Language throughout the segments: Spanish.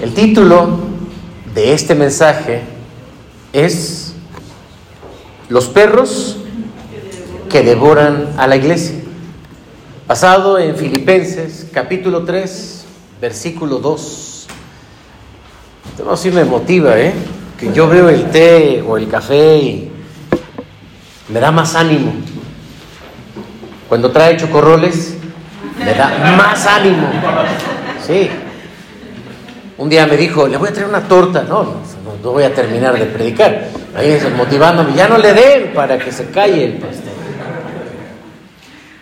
El título de este mensaje es Los perros que devoran a la iglesia. Basado en Filipenses capítulo 3, versículo 2. Esto sí me motiva, ¿eh? Que yo veo el té o el café y me da más ánimo. Cuando trae chocorroles, me da más ánimo. Sí. Un día me dijo, le voy a traer una torta. No, no, voy a terminar de predicar. Ahí motivándome, ya no le den para que se calle el pastel.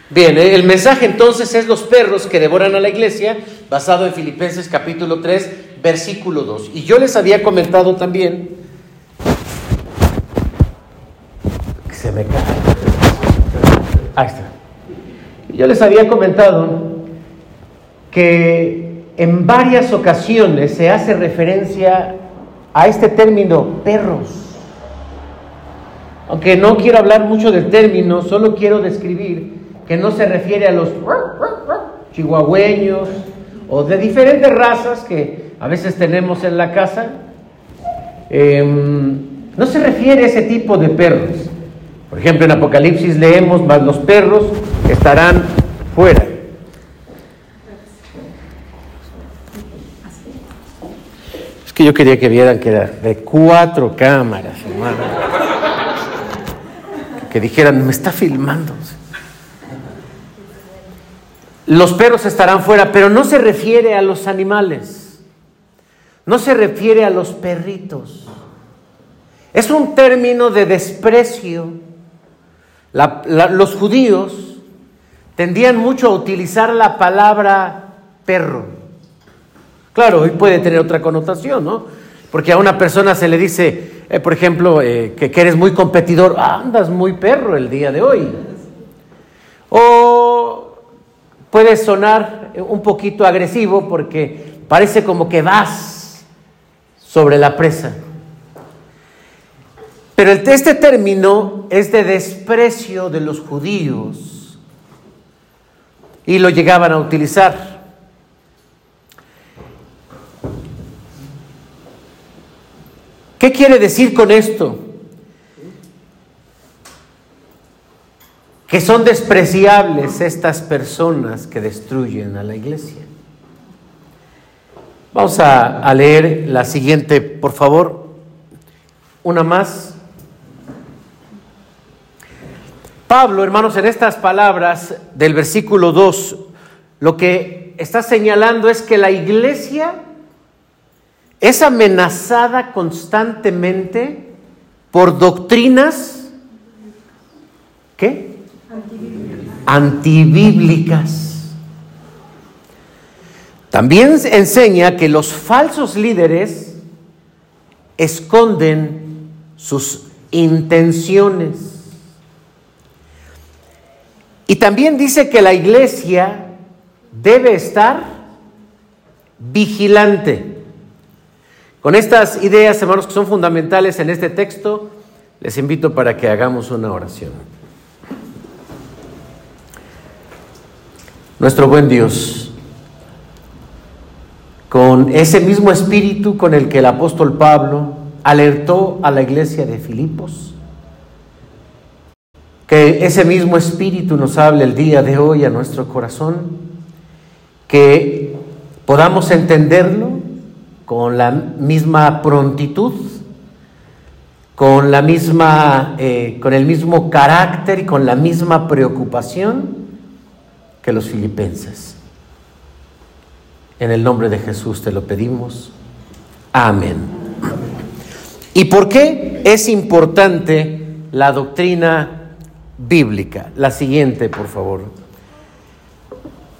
Bien, el mensaje entonces es los perros que devoran a la iglesia, basado en Filipenses capítulo 3, versículo 2. Y yo les había comentado también, se me cae. Ahí está. Yo les había comentado que en varias ocasiones se hace referencia a este término perros. Aunque no quiero hablar mucho del término, solo quiero describir que no se refiere a los chihuahueños o de diferentes razas que a veces tenemos en la casa. Em, no se refiere a ese tipo de perros. Por ejemplo, en Apocalipsis leemos, más los perros estarán fuera. Es que yo quería que vieran que era de cuatro cámaras, hermano. Que dijeran, me está filmando. Los perros estarán fuera, pero no se refiere a los animales. No se refiere a los perritos. Es un término de desprecio. los judíos tendían mucho a utilizar la palabra perro. Claro, hoy puede tener otra connotación, ¿no? Porque a una persona se le dice, eh, por ejemplo, eh, que, que, eres muy competidor, andas muy perro el día de hoy. O puede sonar un poquito agresivo porque parece como que vas sobre la presa. Pero este término es de desprecio de los judíos y lo llegaban a utilizar. ¿Qué quiere decir con esto? que son despreciables estas personas que destruyen a la iglesia. Vamos a, leer la siguiente, por favor, una más. Pablo, hermanos, en estas palabras del versículo 2, lo que está señalando es que la iglesia es amenazada constantemente por doctrinas, ¿qué? antibíblicas. También enseña que los falsos líderes esconden sus intenciones. Y también dice que la iglesia debe estar vigilante. Con estas ideas, hermanos, que son fundamentales en este texto, les invito para que hagamos una oración. nuestro buen Dios, con ese mismo espíritu con el que el apóstol Pablo alertó a la iglesia de Filipos, que ese mismo espíritu nos hable el día de hoy a nuestro corazón, que podamos entenderlo con la misma prontitud, con la misma, eh, con el mismo carácter y con la misma preocupación que los filipenses. En el nombre de Jesús te lo pedimos. Amén. ¿Y por qué es importante la doctrina bíblica? La siguiente, por favor.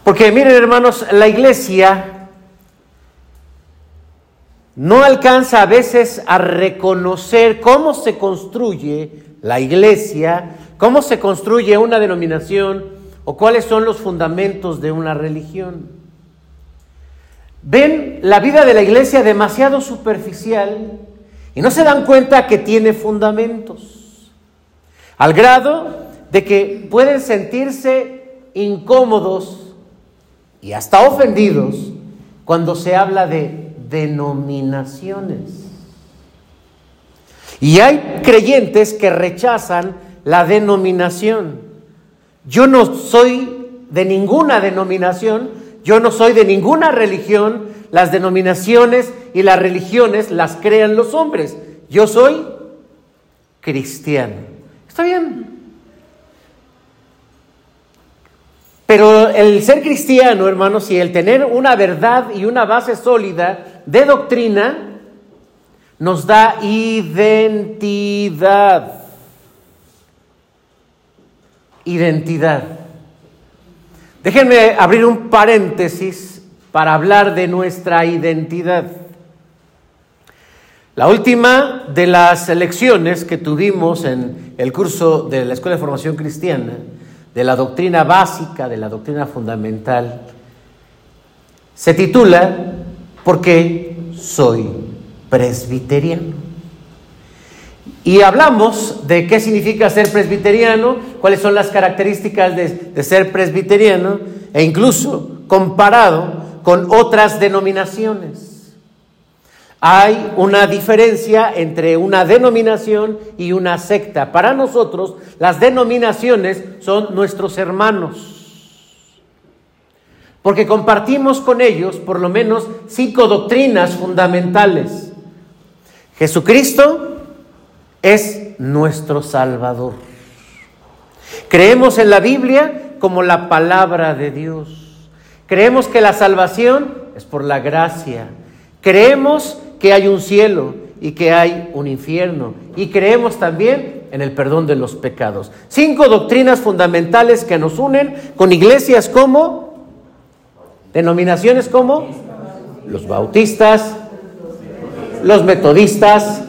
Porque miren hermanos, la iglesia no alcanza a veces a reconocer cómo se construye la iglesia, cómo se construye una denominación, o cuáles son los fundamentos de una religión. Ven la vida de la iglesia demasiado superficial y no se dan cuenta que tiene fundamentos, al grado de que pueden sentirse incómodos y hasta ofendidos cuando se habla de denominaciones. Y hay creyentes que rechazan la denominación. Yo no soy de ninguna denominación, yo no soy de ninguna religión, las denominaciones y las religiones las crean los hombres. Yo soy cristiano. ¿Está bien? Pero el ser cristiano, hermanos, y el tener una verdad y una base sólida de doctrina, nos da identidad. Identidad. Déjenme abrir un paréntesis para hablar de nuestra identidad. La última de las lecciones que tuvimos en el curso de la Escuela de Formación Cristiana, de la doctrina básica, de la doctrina fundamental, se titula ¿Por qué soy presbiteriano? Y hablamos de qué significa ser presbiteriano, cuáles son las características de, de ser presbiteriano e incluso comparado con otras denominaciones. Hay una diferencia entre una denominación y una secta. Para nosotros las denominaciones son nuestros hermanos. Porque compartimos con ellos por lo menos cinco doctrinas fundamentales. Jesucristo es nuestro Salvador. Creemos en la Biblia como la palabra de Dios. Creemos que la salvación es por la gracia. Creemos que hay un cielo y que hay un infierno. Y creemos también en el perdón de los pecados. Cinco doctrinas fundamentales que nos unen con iglesias como, denominaciones como los bautistas, los metodistas,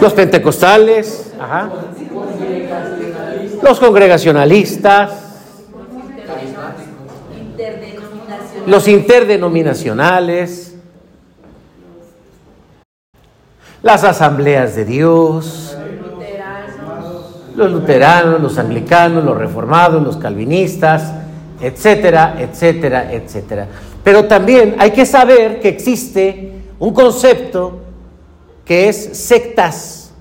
los pentecostales, los congregacionalistas, los interdenominacionales, las asambleas de Dios, los luteranos, los anglicanos, los reformados, los calvinistas, etcétera, etcétera, etcétera. Pero también hay que saber que existe un concepto que es sectas.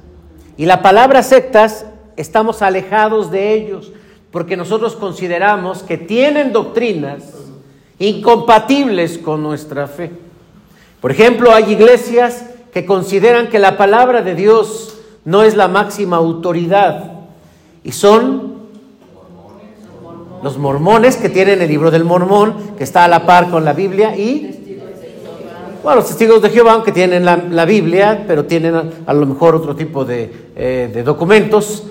Y la palabra sectas estamos alejados de ellos porque nosotros consideramos que tienen doctrinas incompatibles con nuestra fe. Por ejemplo, hay iglesias que consideran que la palabra de Dios no es la máxima autoridad y son los mormones que tienen el libro del mormón, que está a la par con la Biblia, y bueno, los testigos de Jehová, que tienen la, Biblia, pero tienen a, lo mejor otro tipo de, eh, de, documentos,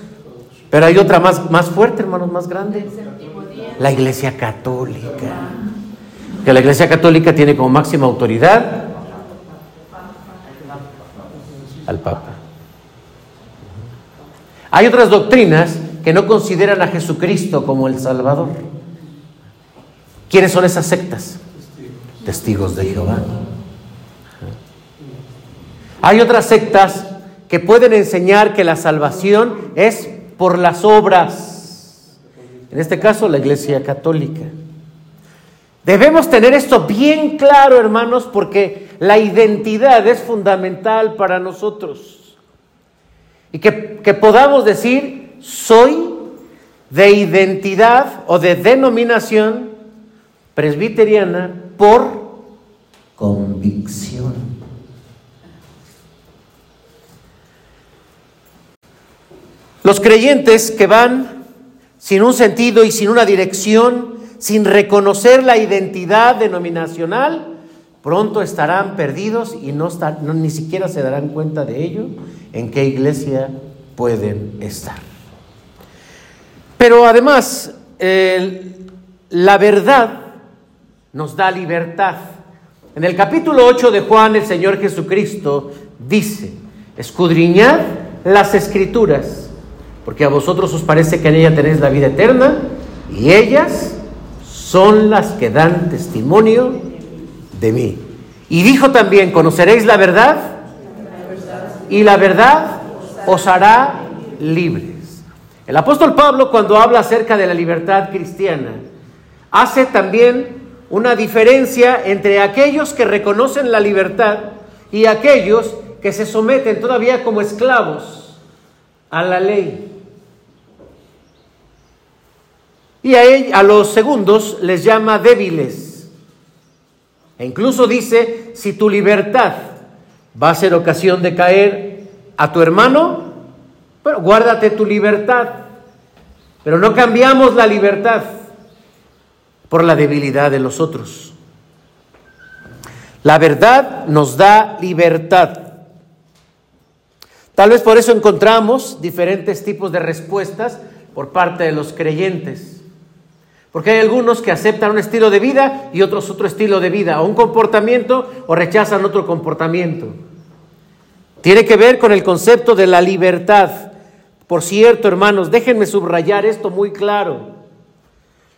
pero hay otra más, más fuerte, hermanos, más grande, la Iglesia Católica. Que la Iglesia Católica tiene como máxima autoridad al Papa. Hay otras doctrinas que no consideran a Jesucristo como el Salvador. ¿Quiénes son esas sectas? Testigos de Jehová. Hay otras sectas que pueden enseñar que la salvación es por las obras. En este caso, la Iglesia Católica. Debemos tener esto bien claro, hermanos, porque la identidad es fundamental para nosotros. Y que, que podamos decir, soy de identidad o de denominación presbiteriana por convicción. Los creyentes que van sin un sentido y sin una dirección, sin reconocer la identidad denominacional, pronto estarán perdidos y no, ni siquiera se darán cuenta de ello, en qué iglesia pueden estar. Pero además, la verdad nos da libertad. En el capítulo 8 de Juan, el Señor Jesucristo dice, escudriñad las escrituras, porque a vosotros os parece que en ellas tenéis la vida eterna, y ellas son las que dan testimonio de mí. Y dijo también, conoceréis la verdad y la verdad os hará libres. El apóstol Pablo cuando habla acerca de la libertad cristiana, hace también una diferencia entre aquellos que reconocen la libertad y aquellos que se someten todavía como esclavos a la ley. Y a, a los segundos les llama débiles. E incluso dice, si tu libertad va a ser ocasión de caer a tu hermano, pero guárdate tu libertad. Pero no cambiamos la libertad por la debilidad de los otros. La verdad nos da libertad. Tal vez por eso encontramos diferentes tipos de respuestas por parte de los creyentes. Porque hay algunos que aceptan un estilo de vida y otros otro estilo de vida, o un comportamiento o rechazan otro comportamiento. Tiene que ver con el concepto de la libertad. Por cierto, hermanos, déjenme subrayar esto muy claro.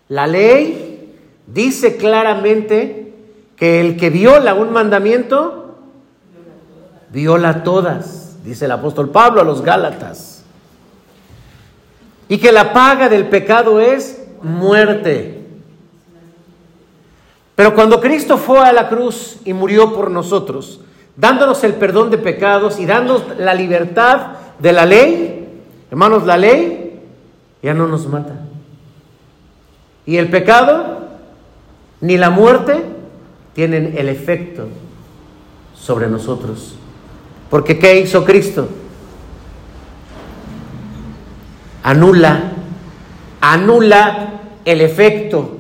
La ley dice claramente que el que viola un mandamiento, viola todas, dice el apóstol Pablo a los Gálatas. Y que la paga del pecado es muerte. Pero cuando Cristo fue a la cruz y murió por nosotros, dándonos el perdón de pecados y dándonos la libertad de la ley, hermanos, la ley ya no nos mata. Y el pecado ni la muerte tienen el efecto sobre nosotros. Porque ¿qué hizo Cristo? Anula, anula el efecto.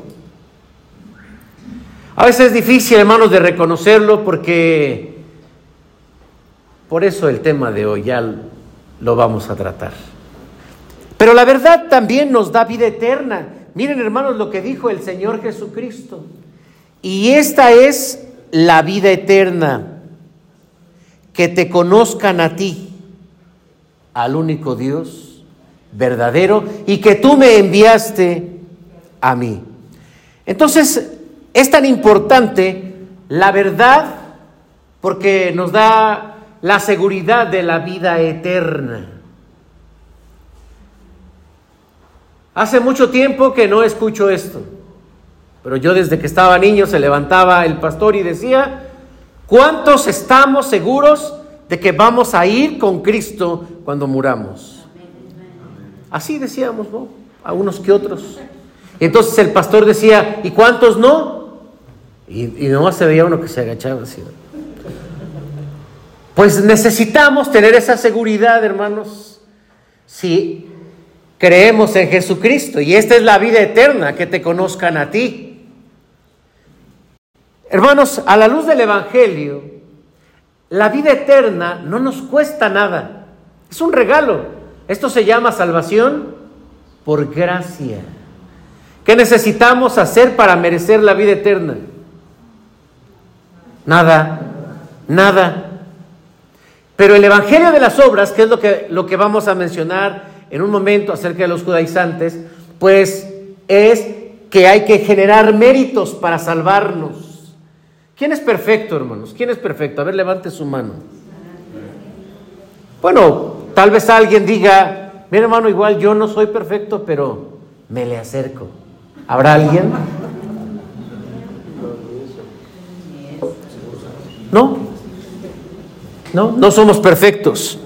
A veces es difícil, hermanos, de reconocerlo porque por eso el tema de hoy ya lo vamos a tratar. Pero la verdad también nos da vida eterna. Miren hermanos lo que dijo el Señor Jesucristo. Y esta es la vida eterna, que te conozcan a ti, al único Dios verdadero, y que tú me enviaste a mí. Entonces, es tan importante la verdad porque nos da la seguridad de la vida eterna. Hace mucho tiempo que no escucho esto, pero yo desde que estaba niño se levantaba el pastor y decía, ¿cuántos estamos seguros de que vamos a ir con Cristo cuando muramos? Así decíamos, ¿no? A unos que otros. Entonces el pastor decía, ¿y cuántos no? Y, y nomás se veía uno que se agachaba así. Pues necesitamos tener esa seguridad, hermanos, si creemos en Jesucristo. Y esta es la vida eterna, que te conozcan a ti. Hermanos, a la luz del Evangelio, la vida eterna no nos cuesta nada. Es un regalo. Esto se llama salvación por gracia. ¿Qué necesitamos hacer para merecer la vida eterna? Nada, nada. Pero el Evangelio de las Obras, que es lo que, lo que vamos a mencionar en un momento acerca de los judaizantes, pues es que hay que generar méritos para salvarnos. ¿Quién es perfecto, hermanos? ¿Quién es perfecto? A ver, levante su mano. Bueno, tal vez alguien diga, mi hermano, igual yo no soy perfecto, pero me le acerco. ¿Habrá alguien? ¿No? ¿no? No somos perfectos.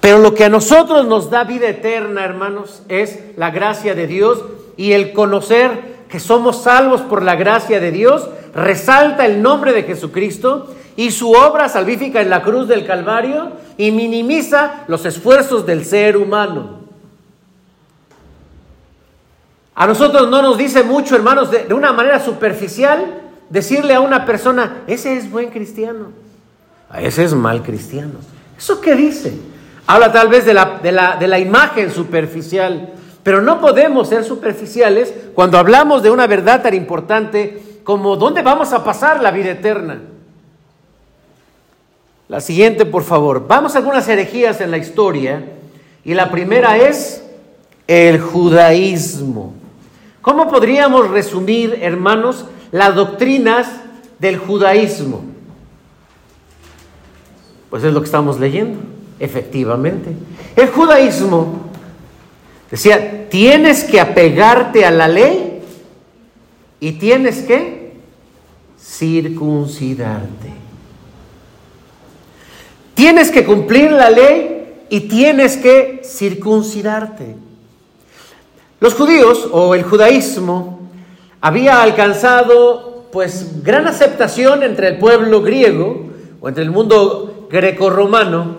Pero lo que a nosotros nos da vida eterna, hermanos, es la gracia de Dios y el conocer que somos salvos por la gracia de Dios, resalta el nombre de Jesucristo y su obra salvífica en la cruz del Calvario y minimiza los esfuerzos del ser humano. A nosotros no nos dice mucho, hermanos, de, una manera superficial, decirle a una persona, ese es buen cristiano. Ese es mal cristiano. ¿Eso qué dice? Habla tal vez de la, de la, de la imagen superficial, pero no podemos ser superficiales cuando hablamos de una verdad tan importante como dónde vamos a pasar la vida eterna. La siguiente, por favor. Vamos a algunas herejías en la historia y la primera es el judaísmo. ¿Cómo podríamos resumir, hermanos, las doctrinas del judaísmo? Pues es lo que estamos leyendo, efectivamente. El judaísmo decía, tienes que apegarte a la ley y tienes que circuncidarte. Tienes que cumplir la ley y tienes que circuncidarte. Los judíos o el judaísmo había alcanzado pues gran aceptación entre el pueblo griego o entre el mundo grecorromano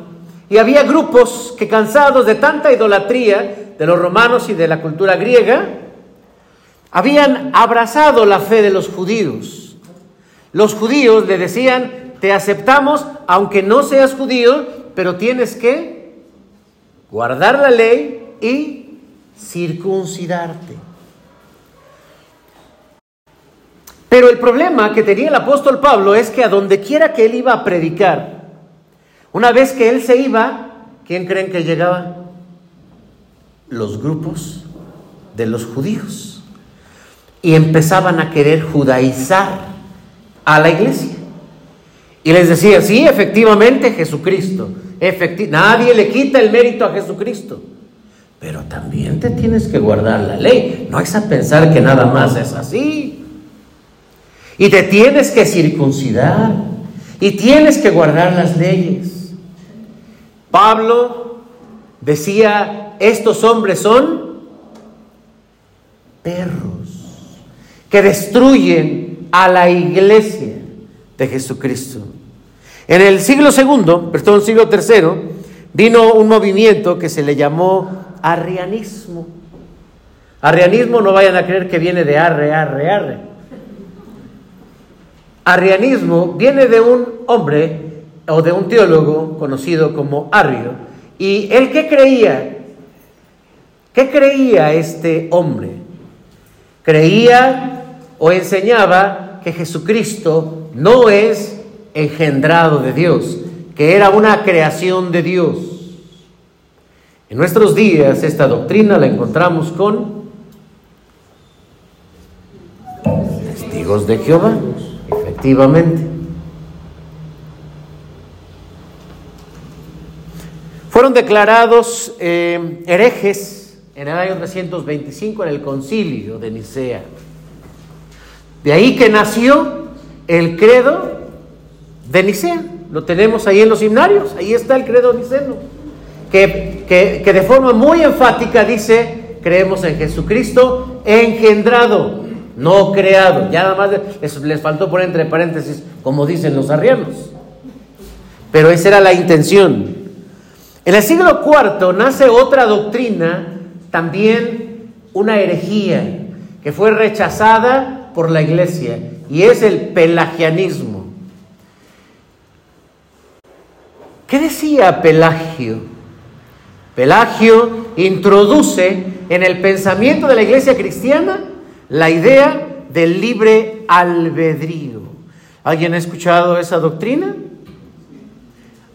y había grupos que cansados de tanta idolatría de los romanos y de la cultura griega, habían abrazado la fe de los judíos. Los judíos le decían, te aceptamos aunque no seas judío, pero tienes que guardar la ley y circuncidarte. Pero el problema que tenía el apóstol Pablo es que a donde quiera que él iba a predicar, una vez que él se iba, ¿quién creen que llegaba? Los grupos de los judíos. Y empezaban a querer judaizar a la iglesia. Y les decía, sí, efectivamente Jesucristo. nadie le quita el mérito a Jesucristo. Pero también te tienes que guardar la ley. No es a pensar que nada más es así. Y te tienes que circuncidar. Y tienes que guardar las leyes. Pablo decía, estos hombres son perros que destruyen a la iglesia de Jesucristo. En el siglo segundo, perdón, siglo tercero, vino un movimiento que se le llamó arrianismo. Arrianismo no vayan a creer que viene de arre, arre, arre. Arrianismo viene de un hombre o de un teólogo conocido como Arrio. ¿Y él qué creía? ¿Qué creía este hombre? Creía o enseñaba que Jesucristo no es engendrado de Dios, que era una creación de Dios. En nuestros días esta doctrina la encontramos con testigos de Jehová, efectivamente. Fueron declarados eh, herejes en el año 325 en el concilio de Nicea. De ahí que nació el credo de Nicea. Lo tenemos ahí en los himnarios, ahí está el credo niceno, que, que de forma muy enfática dice, creemos en Jesucristo engendrado, no creado. Ya nada más les, les faltó poner entre paréntesis, como dicen los arrianos. Pero esa era la intención. En el siglo IV nace otra doctrina, también una herejía, que fue rechazada por la iglesia, y es el pelagianismo. ¿Qué decía Pelagio? Pelagio introduce en el pensamiento de la iglesia cristiana la idea del libre albedrío. ¿Alguien ha escuchado esa doctrina?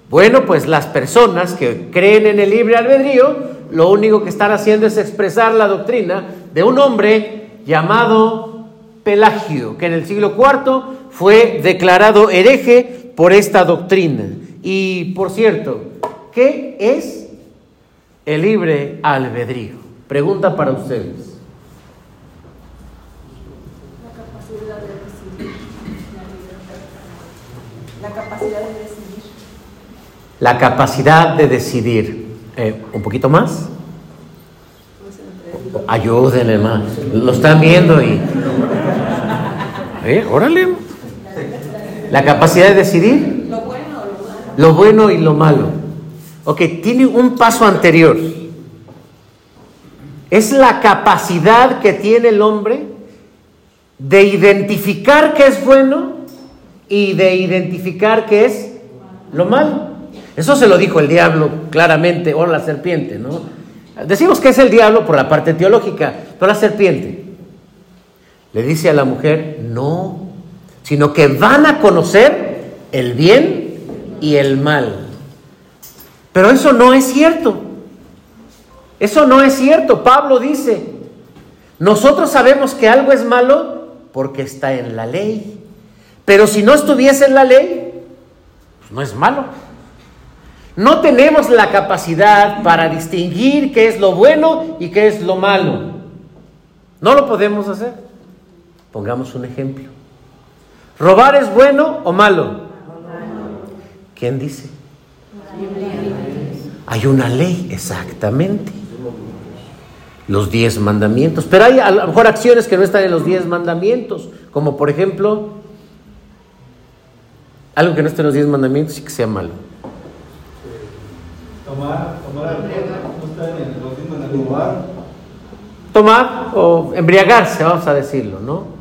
Bueno, pues las personas que creen en el libre albedrío, lo único que están haciendo es expresar la doctrina de un hombre llamado Pelagio, que en el siglo IV fue declarado hereje por esta doctrina. Y por cierto, ¿qué es el libre albedrío? Pregunta para ustedes. La capacidad de decidir. La capacidad de decidir la capacidad de decidir. Eh, ¿Un poquito más? Ayúdenle más. Lo están viendo y... Órale. La capacidad de decidir. Lo bueno, lo bueno y lo malo. Ok, tiene un paso anterior. Es la capacidad que tiene el hombre de identificar qué es bueno y de identificar qué es lo malo. Eso se lo dijo el diablo claramente, o la serpiente, ¿no? Decimos que es el diablo por la parte teológica, pero la serpiente le dice a la mujer, no, sino que van a conocer el bien y el mal. Pero eso no es cierto. Eso no es cierto. Pablo dice, nosotros sabemos que algo es malo porque está en la ley. Pero si no estuviese en la ley, pues no es malo. No tenemos la capacidad para distinguir qué es lo bueno y qué es lo malo. No lo podemos hacer. Pongamos un ejemplo. ¿Robar es bueno o malo? ¿Quién dice? Hay una ley, exactamente. Los diez mandamientos. Pero hay a lo mejor acciones que no están en los diez mandamientos, como por ejemplo, algo que no esté en los diez mandamientos y que sea malo. Tomar, tomar está. Tomar o embriagarse, vamos a decirlo, ¿no?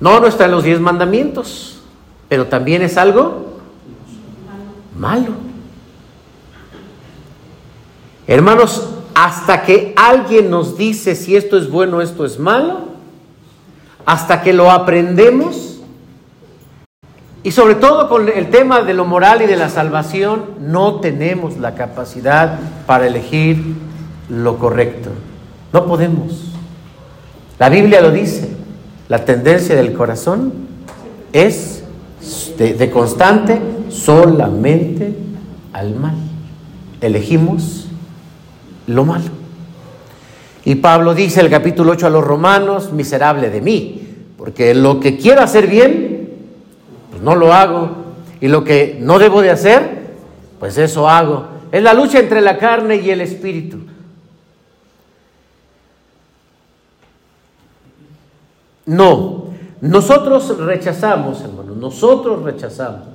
No, no está en los diez mandamientos, pero también es algo malo. Hermanos, hasta que alguien nos dice si esto es bueno, esto es malo, hasta que lo aprendemos, y sobre todo con el tema de lo moral y de la salvación, no tenemos la capacidad para elegir lo correcto. No podemos. La Biblia lo dice. La tendencia del corazón es de, constante solamente al mal. Elegimos lo malo. Y Pablo dice el capítulo 8 a los romanos, miserable de mí, porque lo que quiero hacer bien, pues no lo hago, y lo que no debo de hacer, pues eso hago. Es la lucha entre la carne y el espíritu. No, nosotros rechazamos, hermanos, nosotros rechazamos,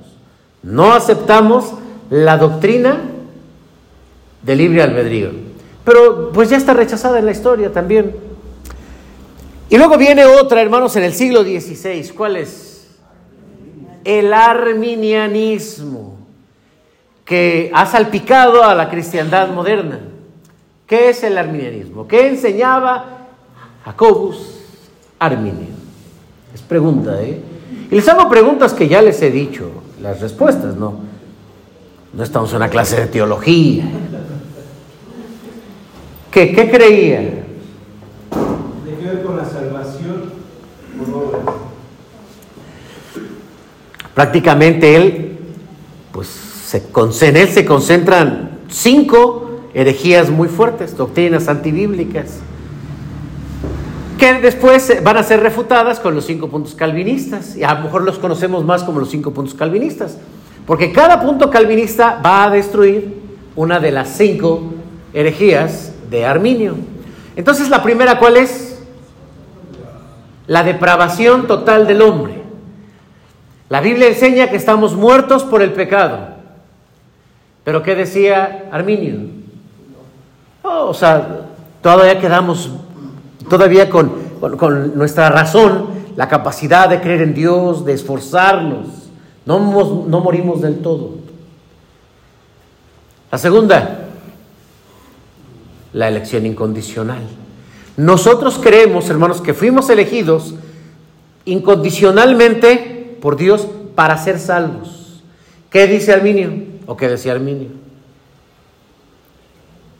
no aceptamos la doctrina del libre albedrío. Pero pues ya está rechazada en la historia también. Y luego viene otra, hermanos, en el siglo XVI. ¿Cuál es? El arminianismo, que ha salpicado a la cristiandad moderna. ¿Qué es el arminianismo? ¿Qué enseñaba Jacobus Arminio? Es pregunta, ¿eh? Y les hago preguntas que ya les he dicho, las respuestas, ¿no? No estamos en una clase de teología. ¿Qué, qué creía? Tiene que ver con la salvación por obras. Prácticamente él, pues se, en él se concentran cinco herejías muy fuertes, doctrinas antibíblicas, que después van a ser refutadas con los cinco puntos calvinistas, y a lo mejor los conocemos más como los cinco puntos calvinistas, porque cada punto calvinista va a destruir una de las cinco herejías de Arminio. Entonces, la primera, ¿cuál es? La depravación total del hombre. La Biblia enseña que estamos muertos por el pecado. Pero ¿qué decía Arminio? Oh, o sea, todavía quedamos, todavía con, con- nuestra razón, la capacidad de creer en Dios, de esforzarnos. No, no morimos del todo. La segunda, la elección incondicional. Nosotros creemos, hermanos, que fuimos elegidos incondicionalmente por Dios para ser salvos. ¿Qué dice Arminio? ¿O qué decía Arminio?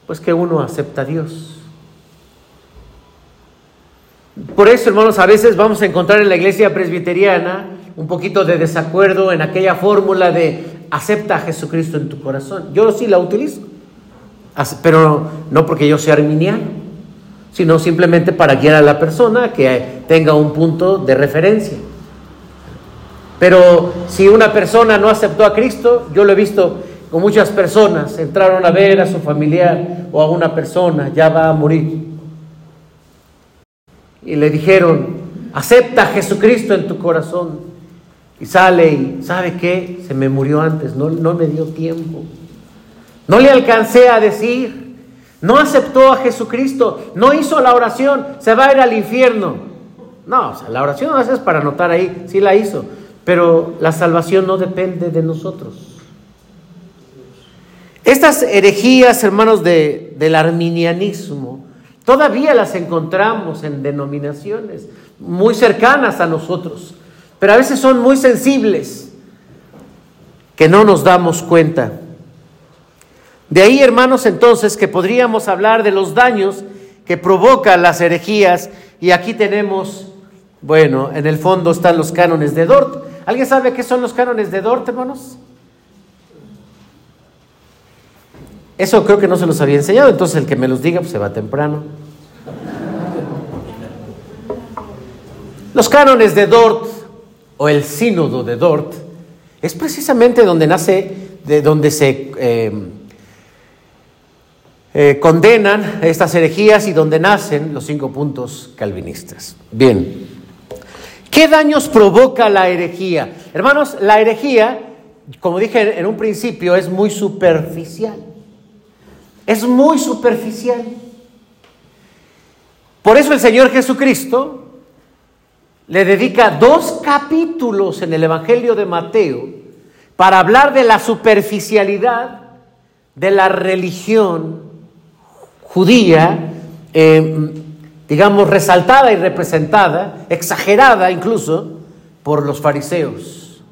Pues que uno acepta a Dios. Por eso, hermanos, a veces vamos a encontrar en la iglesia presbiteriana un poquito de desacuerdo en aquella fórmula de acepta a Jesucristo en tu corazón. Yo sí la utilizo, pero no porque yo sea arminiano, sino simplemente para guiar a la persona que tenga un punto de referencia. Pero si una persona no aceptó a Cristo, yo lo he visto con muchas personas, entraron a ver a su familiar o a una persona, ya va a morir. Y le dijeron, acepta a Jesucristo en tu corazón. Y sale y, ¿sabe qué? Se me murió antes, no, no me dio tiempo. No le alcancé a decir, no aceptó a Jesucristo, no hizo la oración, se va a ir al infierno. No, o sea, la oración no es para anotar ahí, sí la hizo, pero la salvación no depende de nosotros. Estas herejías, hermanos, de, del arminianismo, todavía las encontramos en denominaciones muy cercanas a nosotros, pero a veces son muy sensibles, que no nos damos cuenta. De ahí, hermanos, entonces, que podríamos hablar de los daños que provocan las herejías, y aquí tenemos, bueno, en el fondo están los cánones de Dort. ¿Alguien sabe qué son los cánones de Dort, hermanos? Eso creo que no se los había enseñado, entonces el que me los diga pues se va temprano. Los cánones de Dort o el sínodo de Dort es precisamente donde nace, de donde se eh, eh, condenan estas herejías y donde nacen los cinco puntos calvinistas. Bien, ¿qué daños provoca la herejía? Hermanos, la herejía, como dije en un principio, es muy superficial. Es muy superficial. Por eso el Señor Jesucristo le dedica dos capítulos en el Evangelio de Mateo para hablar de la superficialidad de la religión judía, eh, digamos, resaltada y representada, exagerada incluso, por los fariseos.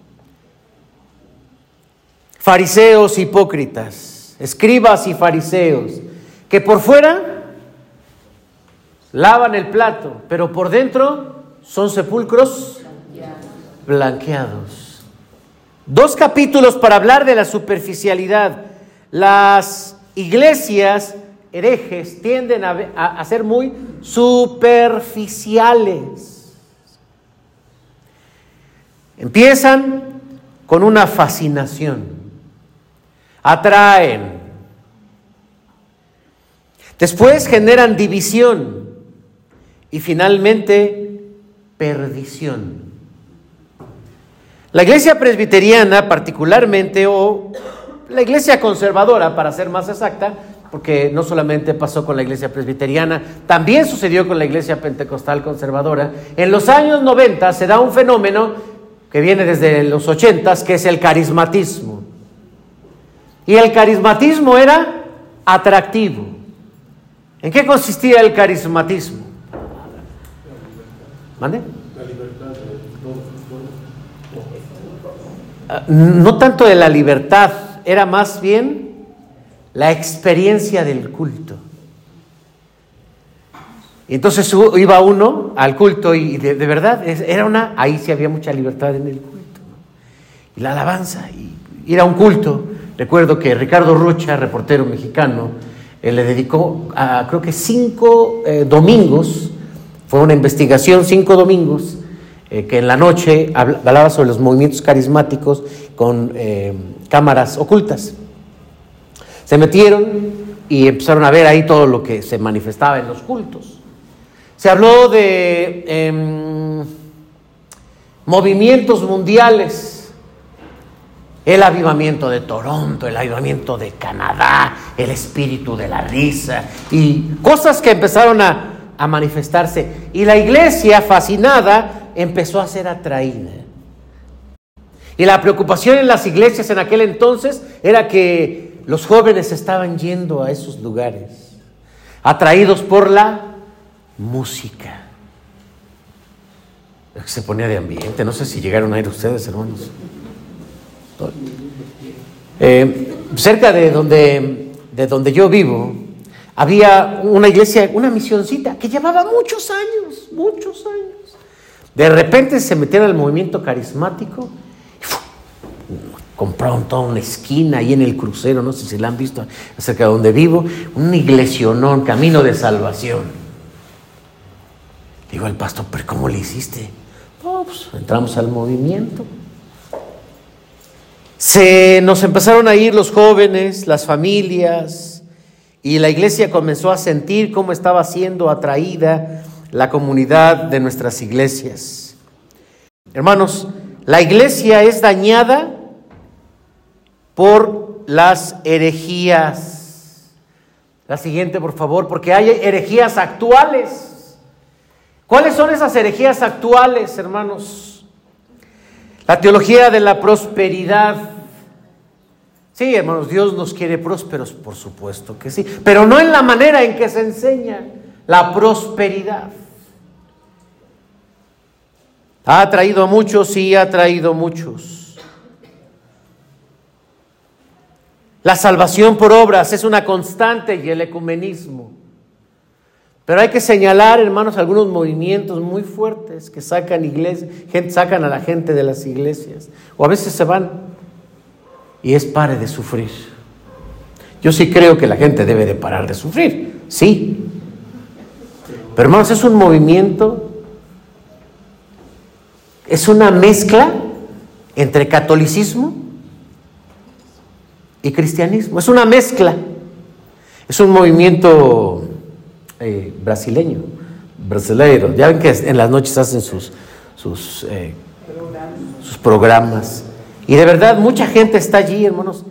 Fariseos hipócritas, escribas y fariseos, que por fuera lavan el plato, pero por dentro son sepulcros blanqueados. Dos capítulos para hablar de la superficialidad. Las iglesias herejes tienden a, ser muy superficiales. Empiezan con una fascinación, atraen, después generan división y finalmente perdición. La iglesia presbiteriana particularmente, o la iglesia conservadora, para ser más exacta, porque no solamente pasó con la iglesia presbiteriana, también sucedió con la iglesia pentecostal conservadora. En los años 90 se da un fenómeno que viene desde los 80, que es el carismatismo. Y el carismatismo era atractivo. ¿En qué consistía el carismatismo? ¿Mande? La libertad ah, No tanto de la libertad, era más bien la experiencia del culto. Entonces iba uno al culto y de, verdad era una, ahí sí había mucha libertad en el culto. Y la alabanza, y ir a un culto. Recuerdo que Ricardo Rocha, reportero mexicano, eh, le dedicó a, creo que cinco eh, domingos fue una investigación, cinco domingos, eh, que en la noche hablaba sobre los movimientos carismáticos con cámaras ocultas. Se metieron y empezaron a ver ahí todo lo que se manifestaba en los cultos. Se habló de em, movimientos mundiales, el avivamiento de Toronto, el avivamiento de Canadá, el espíritu de la risa y cosas que empezaron a manifestarse. Y la iglesia, fascinada, empezó a ser atraída. Y la preocupación en las iglesias en aquel entonces era que los jóvenes estaban yendo a esos lugares, atraídos por la música. Se ponía de ambiente, no sé si llegaron a ir ustedes, hermanos. Eh, cerca de donde, de donde yo vivo, había una iglesia, una misioncita que llevaba muchos años, muchos años. De repente se metieron al movimiento carismático y compraron toda una esquina ahí en el crucero, no sé si la han visto acerca de donde vivo, un iglesionón, camino de salvación. Digo al pastor, pero ¿cómo le hiciste? pues entramos al movimiento. Se nos empezaron a ir los jóvenes, las familias, y la iglesia comenzó a sentir cómo estaba siendo atraída la comunidad de nuestras iglesias. Hermanos, la iglesia es dañada por las herejías. La siguiente, por favor, porque hay herejías actuales. ¿Cuáles son esas herejías actuales, hermanos? La teología de la prosperidad Sí, hermanos, Dios nos quiere prósperos, por supuesto que sí, pero no en la manera en que se enseña la prosperidad. Ha traído a muchos, sí, ha traído muchos. La salvación por obras es una constante y el ecumenismo. Pero hay que señalar, hermanos, algunos movimientos muy fuertes que sacan sacan a la gente de las iglesias, o a veces se van y es pare de sufrir. Yo sí creo que la gente debe de parar de sufrir, sí. Pero hermanos, es un movimiento es una mezcla entre catolicismo y cristianismo. Es una mezcla. Es un movimiento eh, brasileño, brasileiro. Ya ven que en las noches hacen sus, sus, eh, sus programas. Y de verdad, mucha gente está allí, hermanos.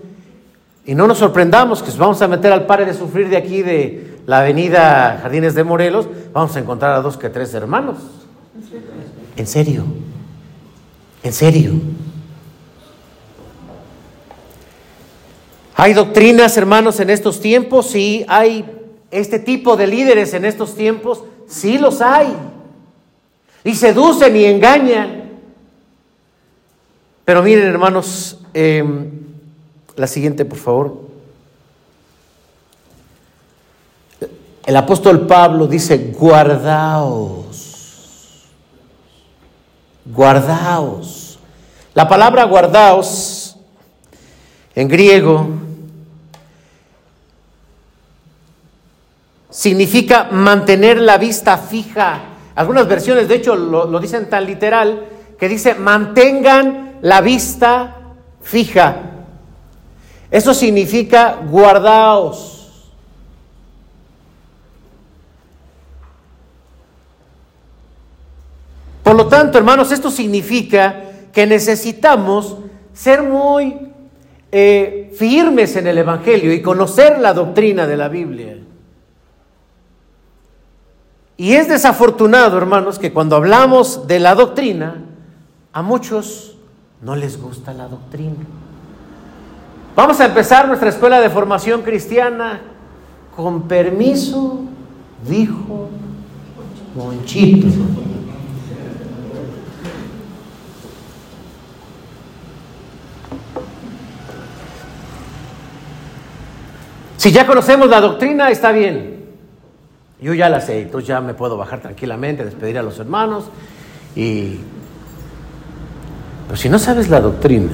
Y no nos sorprendamos que vamos a meter al padre de sufrir de aquí, de la avenida Jardines de Morelos, vamos a encontrar a dos que tres hermanos. En serio. En serio. Hay doctrinas, hermanos, en estos tiempos, sí, hay este tipo de líderes en estos tiempos, sí los hay. Y seducen y engañan. Pero miren, hermanos, em, la siguiente, por favor. El apóstol Pablo dice, guardaos, guardaos. La palabra guardaos en griego significa mantener la vista fija. Algunas versiones, de hecho, lo, lo, dicen tan literal, que dice, mantengan la vista fija. Eso significa guardaos. Por lo tanto, hermanos, esto significa que necesitamos ser muy eh, firmes en el Evangelio y conocer la doctrina de la Biblia. Y es desafortunado, hermanos, que cuando hablamos de la doctrina, a muchos no les gusta la doctrina. Vamos a empezar nuestra escuela de formación cristiana. Con permiso, dijo Monchito. Si ya conocemos la doctrina, está bien. Yo ya la sé, entonces ya me puedo bajar tranquilamente, despedir a los hermanos. Y... Pero si no sabes la doctrina,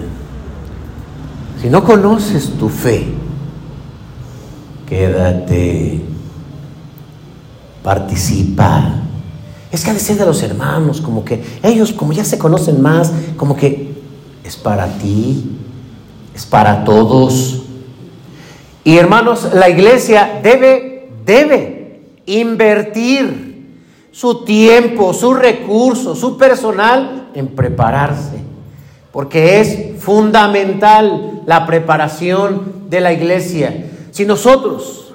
si no conoces tu fe, quédate, participa. Es que ha de ser de los hermanos, como que ellos, como ya se conocen más, como que es para ti, es para todos. Y hermanos, la iglesia debe, debe invertir su tiempo, su recurso, su personal en prepararse. Porque es fundamental la preparación de la iglesia. Si nosotros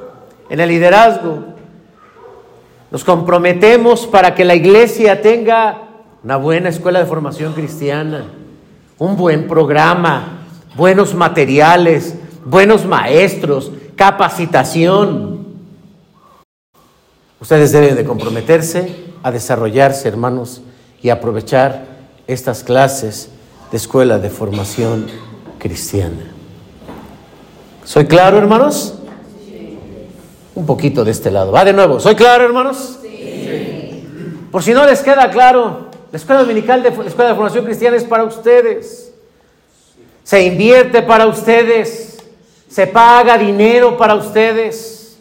en el liderazgo nos comprometemos para que la iglesia tenga una buena escuela de formación cristiana, un buen programa, buenos materiales, buenos maestros, capacitación. Ustedes deben de comprometerse a desarrollarse, hermanos, y aprovechar estas clases de escuela de formación cristiana. ¿Soy claro, hermanos? Un poquito de este lado. Va de nuevo. ¿Soy claro, hermanos? Sí. Por si no les queda claro, la escuela dominical de la escuela de formación cristiana es para ustedes. Se invierte para ustedes se paga dinero para ustedes.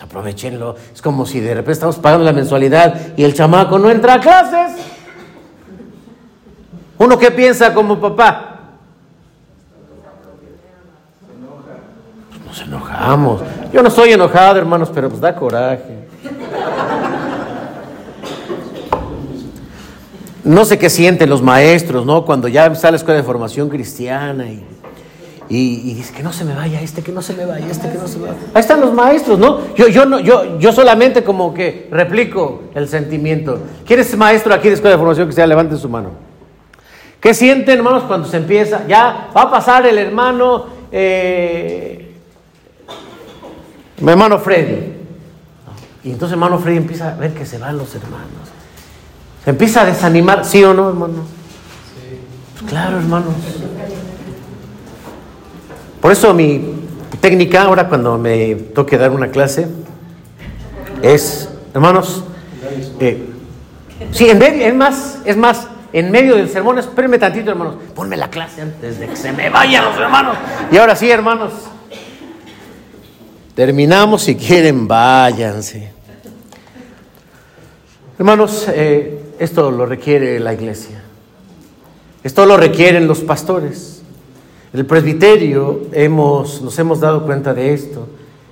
Aprovechenlo. Es como si de repente estamos pagando la mensualidad y el chamaco no entra a clases. ¿Uno qué piensa como papá? Pues nos enojamos. Yo no estoy enojado, hermanos, pero pues da coraje. No sé qué sienten los maestros, ¿no? Cuando ya sale la escuela de formación cristiana y y, dice que no se me vaya este, que no se me vaya este, que no se me vaya. Ahí están los maestros, ¿no? Yo, yo, no, yo, yo solamente como que replico el sentimiento. ¿Quién es maestro aquí de Escuela de Formación sea? Levanten su mano. ¿Qué sienten, hermanos, cuando se empieza? Ya va a pasar el hermano, eh, mi hermano Freddy. Y entonces hermano Freddy empieza a ver que se van los hermanos. Se empieza a desanimar, ¿sí o no, hermano? Pues claro, hermanos. Por eso mi técnica ahora cuando me toque dar una clase es, hermanos, eh, sí, en medio, es más, es más, en medio del sermón, espérenme tantito, hermanos, ponme la clase antes de que se me vayan los hermanos. Y ahora sí, hermanos, terminamos, si quieren, váyanse. Hermanos, eh, esto lo requiere la iglesia. Esto lo requieren los pastores. El presbiterio hemos, nos hemos dado cuenta de esto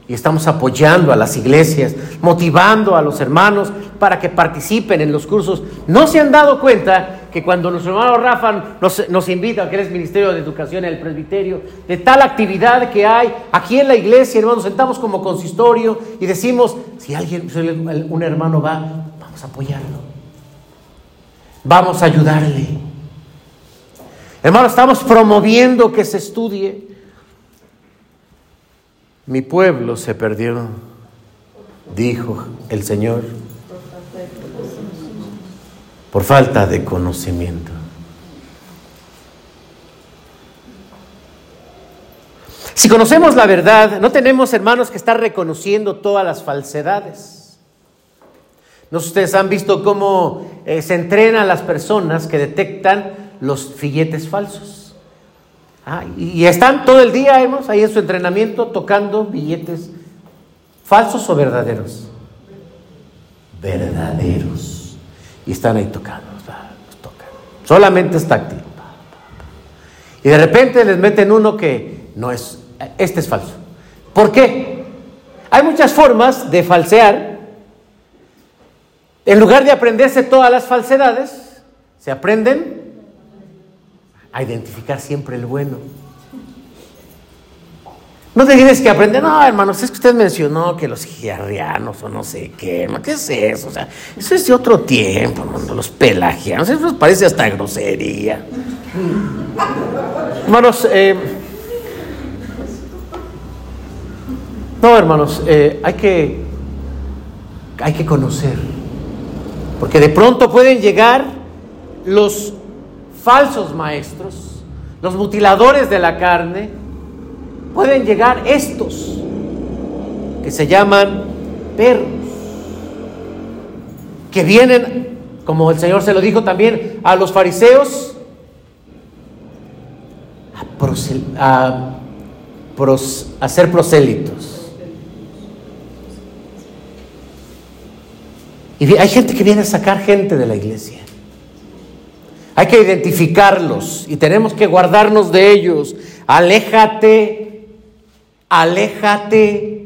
y estamos apoyando a las iglesias, motivando a los hermanos para que participen en los cursos. ¿No se han dado cuenta que cuando nuestro hermano Rafa nos, nos invita, que es Ministerio de Educación en el presbiterio, de tal actividad que hay aquí en la iglesia, hermanos, sentamos como consistorio y decimos, si alguien, un hermano va, vamos a apoyarlo, vamos a ayudarle. Hermano, estamos promoviendo que se estudie. Mi pueblo se perdió, dijo el Señor, por falta de conocimiento. Si conocemos la verdad, no tenemos hermanos que estar reconociendo todas las falsedades. No sé ustedes han visto cómo eh, se entrenan las personas que detectan los filletes falsos. Ah, y están todo el día, ahí en su entrenamiento tocando billetes falsos o verdaderos. Verdaderos. Y están ahí tocando, tocan. Solamente es táctil. Y de repente les meten uno que no es, este es falso. ¿Por qué? Hay muchas formas de falsear. En lugar de aprenderse todas las falsedades, se aprenden a identificar siempre el bueno. No te tienes que aprender, no, hermanos, es que usted mencionó que los giarrianos o no sé qué, ¿qué es eso? O sea, eso es de otro tiempo, hermano, los pelagianos, eso parece hasta grosería. Hermanos, eh, no, hermanos, eh, hay que, hay que conocer, porque de pronto pueden llegar los falsos maestros, los mutiladores de la carne, pueden llegar estos que se llaman perros, que vienen, como el Señor se lo dijo también a los fariseos, a, a ser prosélitos. Y hay gente que viene a sacar gente de la iglesia. Hay que identificarlos y tenemos que guardarnos de ellos. Aléjate, aléjate.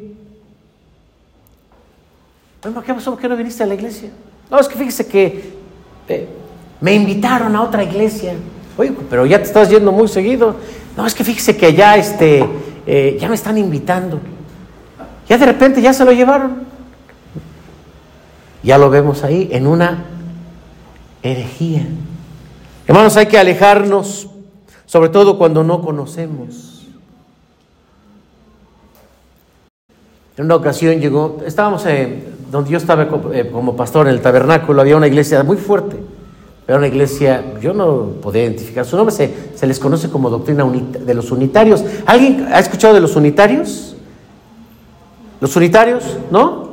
¿qué pasó? ¿Por qué no viniste a la iglesia? No, es que fíjese que eh, me invitaron a otra iglesia. Oye, pero ya te estás yendo muy seguido. No, es que fíjese que ya, este, eh, ya me están invitando. Ya de repente ya se lo llevaron. Ya lo vemos ahí en una herejía. Hermanos, hay que alejarnos, sobre todo cuando no conocemos. En una ocasión llegó, estábamos donde yo estaba eh, como pastor en el tabernáculo, había una iglesia muy fuerte, era una iglesia, yo no podía identificar su nombre, se, les conoce como doctrina de los unitarios. ¿Alguien ha escuchado de los unitarios? ¿Los unitarios? ¿No?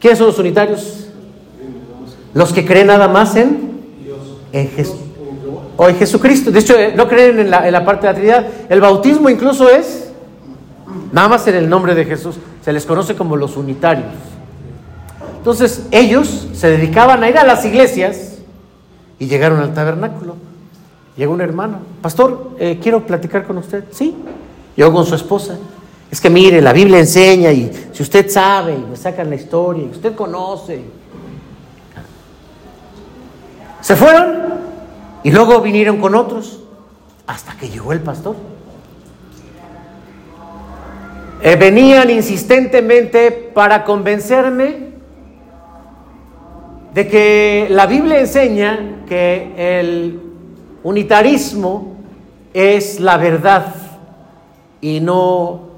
¿Quiénes son los unitarios? Los que creen nada más en en o en Jesucristo. De hecho, eh, no creen en la, parte de la Trinidad. El bautismo incluso es nada más en el nombre de Jesús. Se les conoce como los unitarios. Entonces, ellos se dedicaban a ir a las iglesias y llegaron al tabernáculo. Llegó un hermano, pastor, eh, quiero platicar con usted. Sí, llegó con su esposa. Es que mire, la Biblia enseña y si usted sabe y me sacan la historia y usted conoce se fueron y luego vinieron con otros hasta que llegó el pastor. Eh, venían insistentemente para convencerme de que la Biblia enseña que el unitarismo es la verdad y no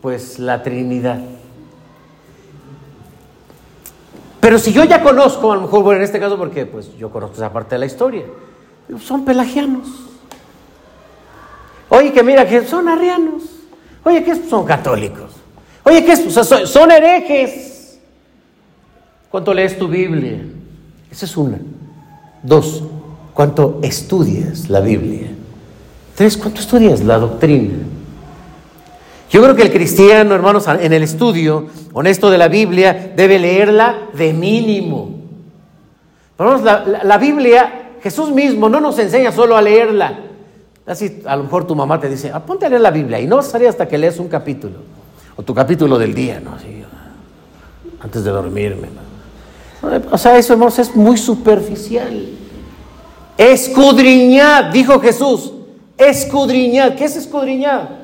pues la Trinidad. Pero si yo ya conozco, a lo mejor, bueno, en este caso, porque pues yo conozco esa parte de la historia, son pelagianos. Oye, que mira, que son arrianos. Oye, que son católicos. Oye, que son, son herejes. ¿Cuánto lees tu Biblia? Esa es una. Dos, ¿cuánto estudias la Biblia? Tres, ¿cuánto estudias la doctrina? Yo creo que el cristiano, hermanos, en el estudio honesto de la Biblia debe leerla de mínimo. Hermanos, la, Biblia Jesús mismo no nos enseña solo a leerla. Así a lo mejor tu mamá te dice, aponte a la Biblia y no vas hasta que lees un capítulo. O tu capítulo del día, ¿no? Así, antes de dormirme. O sea, eso, hermanos, es muy superficial. Escudriñad, dijo Jesús. Escudriñad. ¿Qué es escudriñar?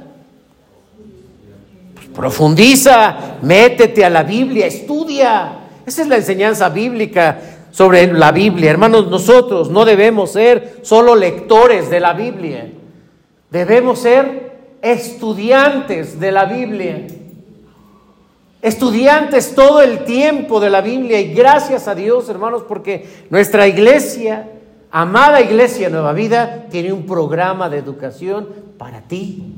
Profundiza, métete a la Biblia, estudia. Esa es la enseñanza bíblica sobre la Biblia. Hermanos, nosotros no debemos ser solo lectores de la Biblia. Debemos ser estudiantes de la Biblia. Estudiantes todo el tiempo de la Biblia y gracias a Dios, hermanos, porque nuestra iglesia, amada iglesia Nueva Vida, tiene un programa de educación para ti,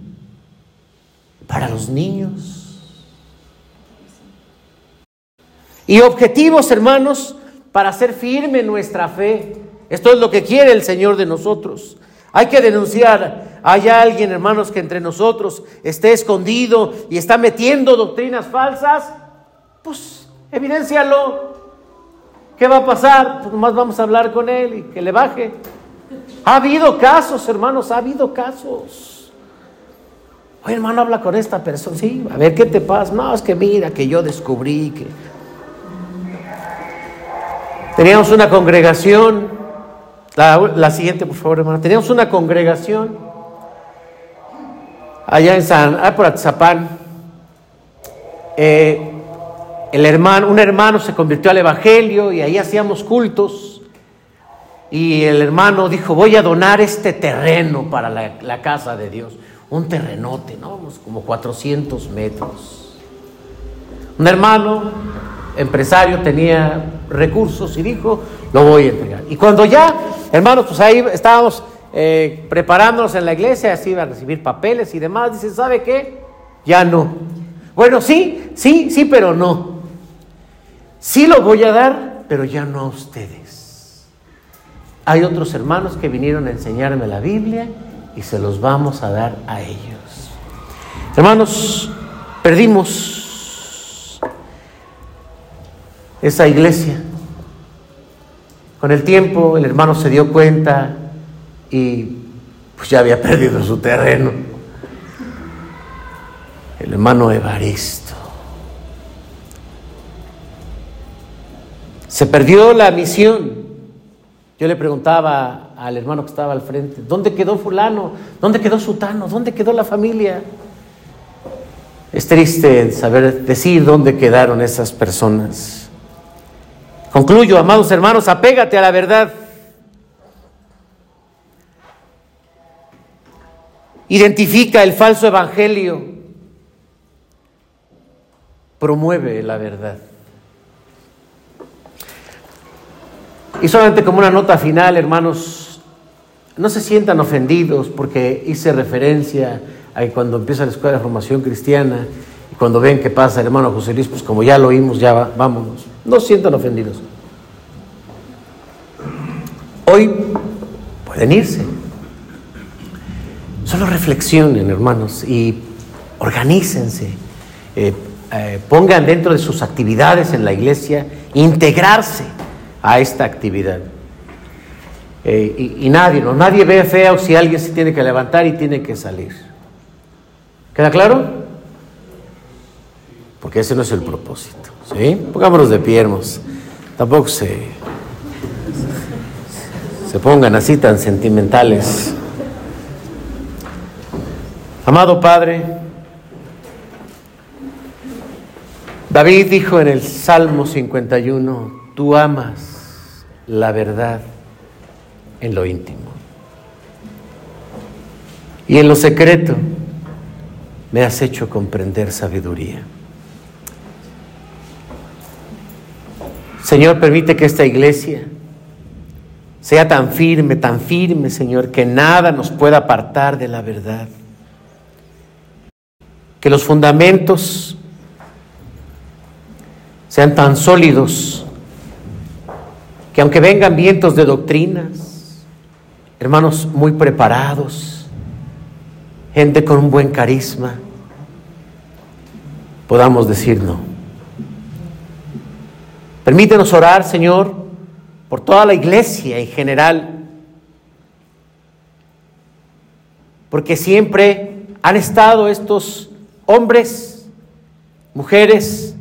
para los niños. Y objetivos, hermanos, para ser firme nuestra fe. Esto es lo que quiere el Señor de nosotros. Hay que denunciar. Hay alguien, hermanos, que entre nosotros esté escondido y está metiendo doctrinas falsas. Pues evidencialo. ¿Qué va a pasar? Pues nomás vamos a hablar con él y que le baje. Ha habido casos, hermanos, ha habido casos. Oye, hermano, habla con esta persona. Sí, a ver qué te pasa. No, es que mira, que yo descubrí que. Teníamos una congregación. La, siguiente, por favor, hermano. Teníamos una congregación allá en San. Ah, por Atzapán. Eh, el hermano, un hermano se convirtió al evangelio y ahí hacíamos cultos. Y el hermano dijo: Voy a donar este terreno para la, la casa de Dios un terrenote, ¿no? Como 400 metros. Un hermano, empresario, tenía recursos y dijo, lo voy a entregar. Y cuando ya, hermanos, pues ahí estábamos eh, preparándonos en la iglesia, así iba a recibir papeles y demás, dice, ¿sabe qué? Ya no. Bueno, sí, sí, sí, pero no. Sí lo voy a dar, pero ya no a ustedes. Hay otros hermanos que vinieron a enseñarme la Biblia y se los vamos a dar a ellos. Hermanos, perdimos esa iglesia. Con el tiempo el hermano se dio cuenta y pues ya había perdido su terreno. El hermano Evaristo. Se perdió la misión. Yo le preguntaba al hermano que estaba al frente, ¿dónde quedó fulano? ¿Dónde quedó sutano? ¿Dónde quedó la familia? Es triste saber decir dónde quedaron esas personas. Concluyo, amados hermanos, apégate a la verdad. Identifica el falso evangelio. Promueve la verdad. Y solamente como una nota final, hermanos, no se sientan ofendidos porque hice referencia a que cuando empieza la escuela de formación cristiana cuando ven que pasa el hermano José Luis, pues como ya lo oímos, ya vámonos. No sientan ofendidos. Hoy pueden irse. Solo reflexionen, hermanos, y organícense. Eh, eh, pongan dentro de sus actividades en la iglesia integrarse a esta actividad. Eh, y, nadie, ¿no? Nadie ve feo si alguien se tiene que levantar y tiene que salir. ¿Queda claro? Porque ese no es el propósito. ¿Sí? Pongámonos de pie, Tampoco se, se pongan así tan sentimentales. Amado Padre, David dijo en el Salmo 51, tú amas la verdad en lo íntimo. Y en lo secreto me has hecho comprender sabiduría. Señor, permite que esta iglesia sea tan firme, tan firme, Señor, que nada nos pueda apartar de la verdad. Que los fundamentos sean tan sólidos que aunque vengan vientos de doctrinas, hermanos muy preparados, gente con un buen carisma, podamos decir no. Permítenos orar, Señor, por toda la iglesia en general, porque siempre han estado estos hombres, mujeres,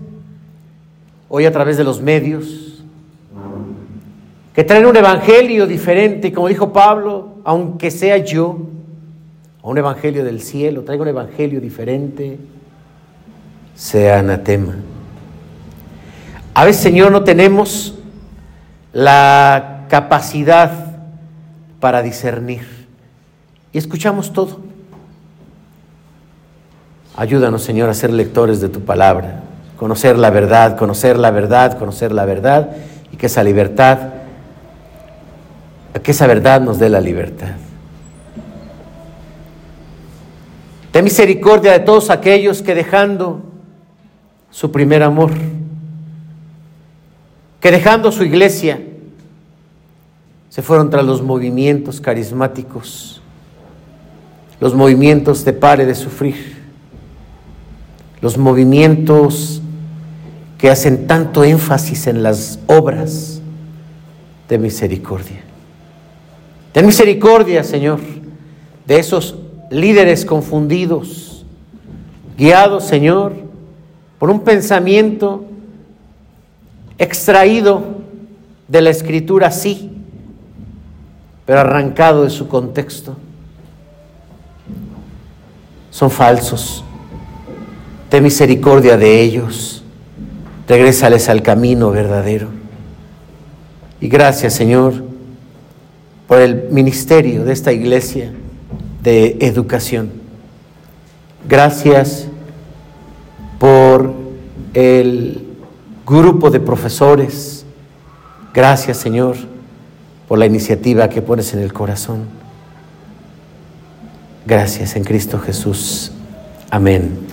hoy a través de los medios, que traen un evangelio diferente, como dijo Pablo, aunque sea yo, a un evangelio del cielo, traigo un evangelio diferente, sea anatema. A veces, Señor, no tenemos la capacidad para discernir y escuchamos todo. Ayúdanos, Señor, a ser lectores de tu palabra, conocer la verdad, conocer la verdad, conocer la verdad y que esa libertad, que esa verdad nos dé la libertad. Ten misericordia de todos aquellos que dejando su primer amor, que dejando su iglesia, se fueron tras los movimientos carismáticos, los movimientos de pare de sufrir, los movimientos que hacen tanto énfasis en las obras de misericordia. Ten misericordia, Señor, de esos líderes confundidos, guiados, Señor, por un pensamiento extraído de la escritura, sí, pero arrancado de su contexto. Son falsos. Ten misericordia de ellos. Regrésales al camino verdadero. Y gracias, Señor, por el ministerio de esta iglesia de educación. Gracias por el grupo de profesores. Gracias, Señor, por la iniciativa que pones en el corazón. Gracias en Cristo Jesús. Amén.